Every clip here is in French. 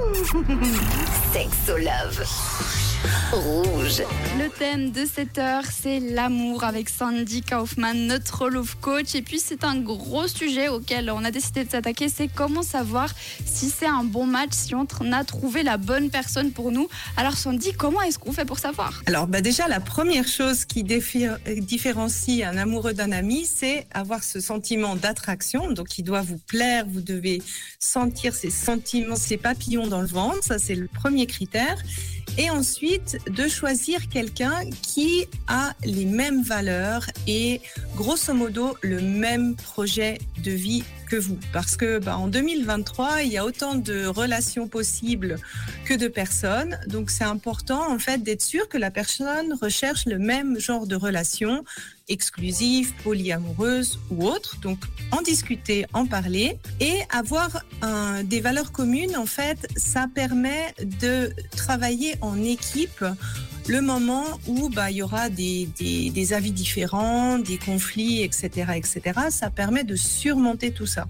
Sexo Love. Rouge. Le thème de cette heure, c'est l'amour avec Sandy Kaufman, notre love coach. Et puis, c'est un gros sujet auquel on a décidé de s'attaquer. C'est comment savoir si c'est un bon match, si on a trouvé la bonne personne pour nous. Alors, Sandy, comment est-ce qu'on fait pour savoir? Alors, bah déjà, la première chose qui différencie un amoureux d'un ami, c'est avoir ce sentiment d'attraction. Donc, il doit vous plaire. Vous devez sentir ces sentiments, ces papillons dans le ventre. Ça, c'est le premier critère. Et ensuite, de choisir quelqu'un qui a les mêmes valeurs et grosso modo le même projet de vie vous. Parce que bah, en 2023, il y a autant de relations possibles que de personnes. Donc c'est important en fait d'être sûr que la personne recherche le même genre de relation exclusive, polyamoureuse ou autre. Donc en discuter, en parler et avoir des valeurs communes, en fait, ça permet de travailler en équipe le moment où bah, il y aura des, des, des, avis différents, des conflits, etc., etc. Ça permet de surmonter tout ça.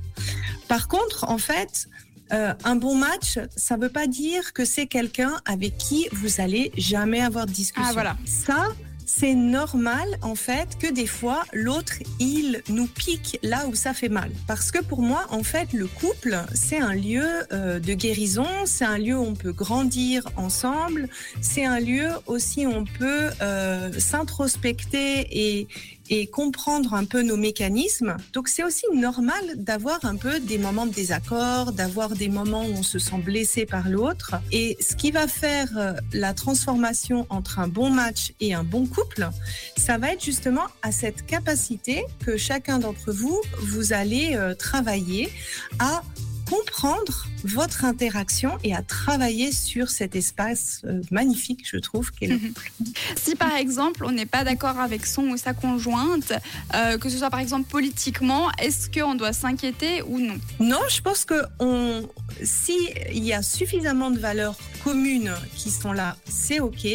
Par contre, en fait, euh, un bon match, ça ne veut pas dire que c'est quelqu'un avec qui vous allez jamais avoir de discussion. Ah, voilà. Ça, c'est normal en fait que des fois l'autre il nous pique là où ça fait mal. Parce que pour moi en fait le couple c'est un lieu euh, de guérison, c'est un lieu où on peut grandir ensemble, c'est un lieu aussi où on peut euh, s'introspecter et, et comprendre un peu nos mécanismes. Donc c'est aussi normal d'avoir un peu des moments de désaccord, d'avoir des moments où on se sent blessé par l'autre. Et ce qui va faire euh, la transformation entre un bon match et un bon couple, ça va être justement à cette capacité que chacun d'entre vous, vous allez euh, travailler à comprendre votre interaction et à travailler sur cet espace euh, magnifique, je trouve, qu'est le couple. Si par exemple on n'est pas d'accord avec son ou sa conjointe, euh, que ce soit par exemple politiquement, est-ce qu'on doit s'inquiéter ou non? Non, je pense que on, s'il y a suffisamment de valeurs communes qui sont là, c'est OK.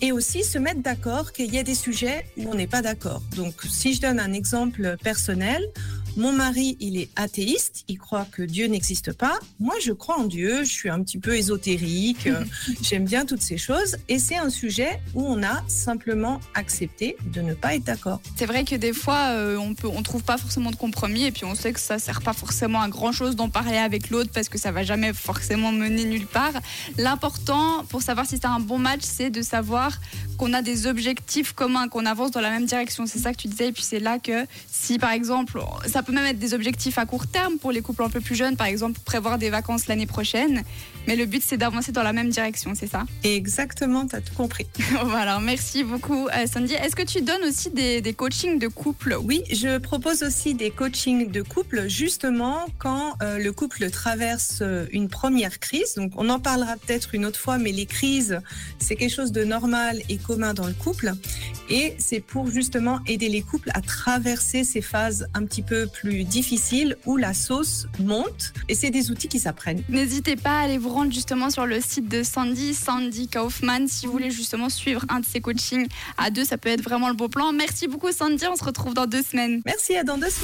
Et aussi se mettre d'accord qu'il y a des sujets où on n'est pas d'accord. Donc si je donne un exemple personnel, mon mari, il est athéiste, il croit que Dieu n'existe pas. Moi, je crois en Dieu, je suis un petit peu ésotérique, j'aime bien toutes ces choses. Et c'est un sujet où on a simplement accepté de ne pas être d'accord. C'est vrai que des fois, euh, on peut, on trouve pas forcément de compromis et puis on sait que ça sert pas forcément à grand chose d'en parler avec l'autre parce que ça va jamais forcément mener nulle part. L'important pour savoir si c'est un bon match, c'est de savoir qu'on a des objectifs communs, qu'on avance dans la même direction. C'est ça que tu disais. Et puis c'est là que si par exemple, ça peut même être des objectifs à court terme pour les couples un peu plus jeunes, par exemple prévoir des vacances l'année prochaine. Mais le but c'est d'avancer dans la même direction, c'est ça? Exactement, tu as tout compris. voilà, merci beaucoup euh, Sandy. Est-ce que tu donnes aussi des, des, coachings de couple? Oui, je propose aussi des coachings de couple justement quand euh, le couple traverse euh, une première crise. Donc on en parlera peut-être une autre fois, mais les crises, c'est quelque chose de normal et commun dans le couple. Et c'est pour justement aider les couples à traverser ces phases un petit peu plus difficiles où la sauce monte. Et c'est des outils qui s'apprennent. N'hésitez pas à aller vous rendre justement sur le site de Sandy, Sandy Kaufman, si vous voulez justement suivre un de ses coachings à deux. Ça peut être vraiment le beau plan. Merci beaucoup Sandy, on se retrouve dans deux semaines. Merci, à dans deux semaines.